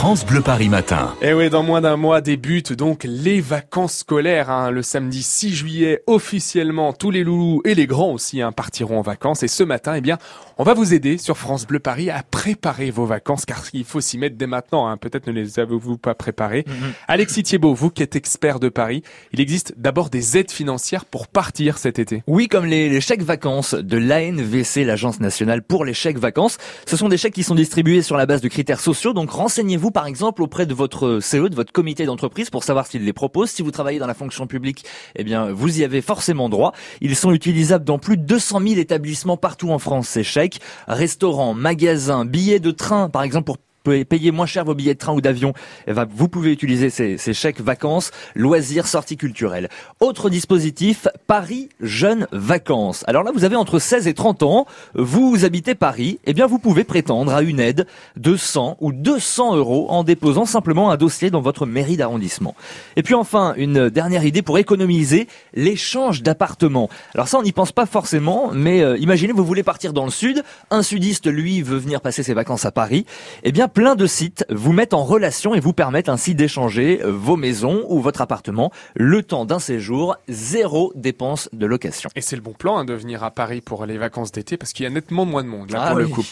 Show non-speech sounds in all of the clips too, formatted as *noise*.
France Bleu Paris Matin. Et eh oui, dans moins d'un mois débutent donc les vacances scolaires. Hein. Le samedi 6 juillet, officiellement, tous les loulous et les grands aussi hein, partiront en vacances. Et ce matin, eh bien, on va vous aider sur France Bleu Paris à préparer vos vacances, car il faut s'y mettre dès maintenant. Hein. Peut-être ne les avez-vous pas préparées. Mhm. Alexis Thiebaud, vous qui êtes expert de Paris, il existe d'abord des aides financières pour partir cet été. Oui, comme les, les chèques vacances de l'ANVC, l'Agence nationale pour les chèques vacances. Ce sont des chèques qui sont distribués sur la base de critères sociaux. Donc renseignez-vous par exemple auprès de votre CE, de votre comité d'entreprise pour savoir s'il les propose. Si vous travaillez dans la fonction publique, eh bien vous y avez forcément droit. Ils sont utilisables dans plus de 200 000 établissements partout en France, ces chèques. Restaurants, magasins, billets de train par exemple pour payer moins cher vos billets de train ou d'avion, eh ben, vous pouvez utiliser ces, chèques vacances, loisirs, sorties culturelles. Autre dispositif, Paris Jeunes Vacances. Alors là, vous avez entre 16 et 30 ans, vous habitez Paris, eh bien vous pouvez prétendre à une aide de 100 ou 200 euros en déposant simplement un dossier dans votre mairie d'arrondissement. Et puis enfin, une dernière idée pour économiser, l'échange d'appartements. Alors ça, on n'y pense pas forcément, mais euh, imaginez, vous voulez partir dans le sud, un sudiste, lui, veut venir passer ses vacances à Paris, eh bien plein de sites vous mettent en relation et vous permettent ainsi d'échanger euh, vos maisons ou votre appartement le temps d'un séjour, zéro dépense de location. Et c'est le bon plan hein, de venir à Paris pour les vacances d'été parce qu'il y a nettement moins de monde là ah pour le coup.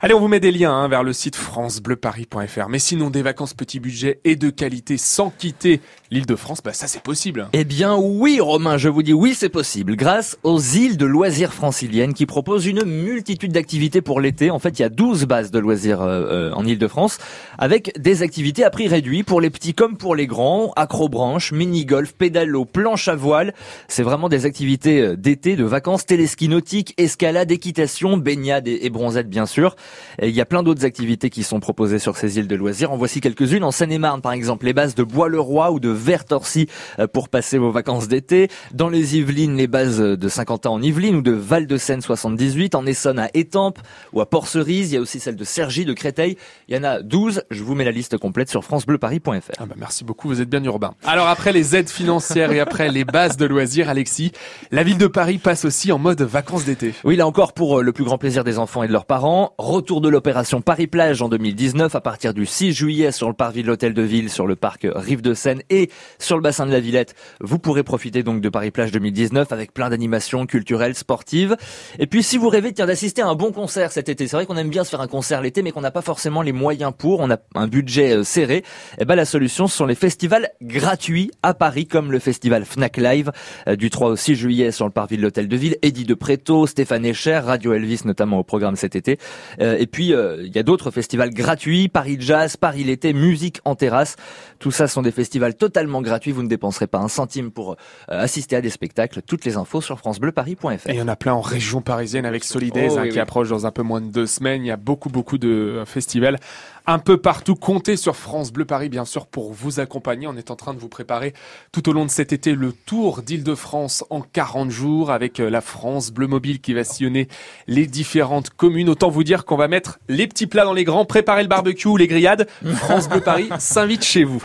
Allez, on vous met des liens hein, vers le site francebleuparis.fr. Mais sinon des vacances petit budget et de qualité sans quitter l'île de France, bah ça c'est possible. Eh bien oui Romain, je vous dis oui c'est possible grâce aux îles de loisirs franciliennes qui proposent une multitude d'activités pour l'été. En fait, il y a 12 bases de loisirs euh, euh, en île de France, avec des activités à prix réduit pour les petits comme pour les grands, acrobranche, mini-golf, pédalo, planche à voile. C'est vraiment des activités euh, d'été, de vacances, téléski nautique, escalade, équitation, baignade et, bronzette bien sûr. il y a plein d'autres activités qui sont proposées sur ces îles de loisirs. En voici quelques-unes. En Seine-et-Marne par exemple, les bases de Bois-le-Roi ou de Vertorcy euh, pour passer vos vacances d'été. Dans les Yvelines, les bases de Saint-Quentin en Yvelines ou de Val-de-Seine 78. En Essonne à Étampes ou à Port-Cerise. Il y a aussi celle de Cergy, de Créteil. Il y en a 12. Je vous mets la liste complète sur francebleuparis.fr. Ah bah merci beaucoup, vous êtes bien urbain. Alors après les aides financières et après les bases de loisirs, Alexis, la ville de Paris passe aussi en mode vacances d'été. Oui, là encore pour euh, le plus grand plaisir des enfants et de leurs parents. Retour de l'opération Paris-Plage en 2019 à partir du 6 juillet sur le parvis de l'Hôtel de Ville, sur le parc Rive de Seine et sur le bassin de la Villette. Vous pourrez profiter donc de Paris-Plage 2019 avec plein d'animations culturelles, sportives. Et puis si vous rêvez d'assister à un bon concert cet été, c'est vrai qu'on aime bien se faire un concert l'été mais qu'on n'a pas forcément les moyens pour, on a un budget euh, serré, et eh ben la solution ce sont les festivals gratuits à Paris comme le festival Fnac Live euh, du 3 au 6 juillet sur le parvis de l'Hôtel de Ville, Eddie de Préto, Stéphane Echer, Radio Elvis notamment au programme cet été. Euh, et puis il y a d'autres festivals gratuits, Paris Jazz, Paris l'été, musique en terrasse. Tout ça sont des festivals totalement gratuits, vous ne dépenserez pas un centime pour assister à des spectacles. Toutes les infos sur francebleuparis.fr. Et il y en a plein en région parisienne avec Solidaise oh, hein, qui approche dans un peu moins de deux semaines. Il y a beaucoup beaucoup de festivals un peu partout. Comptez sur France Bleu Paris, bien sûr, pour vous accompagner. On est en train de vous préparer tout au long de cet été le tour d'Île-de-France en 40 jours avec euh, la France Bleu Mobile qui va sillonner les différentes communes. Autant vous dire qu'on va mettre les petits plats dans les grands, préparer le barbecue, les grillades. *laughs* France Bleu Paris s'invite chez vous.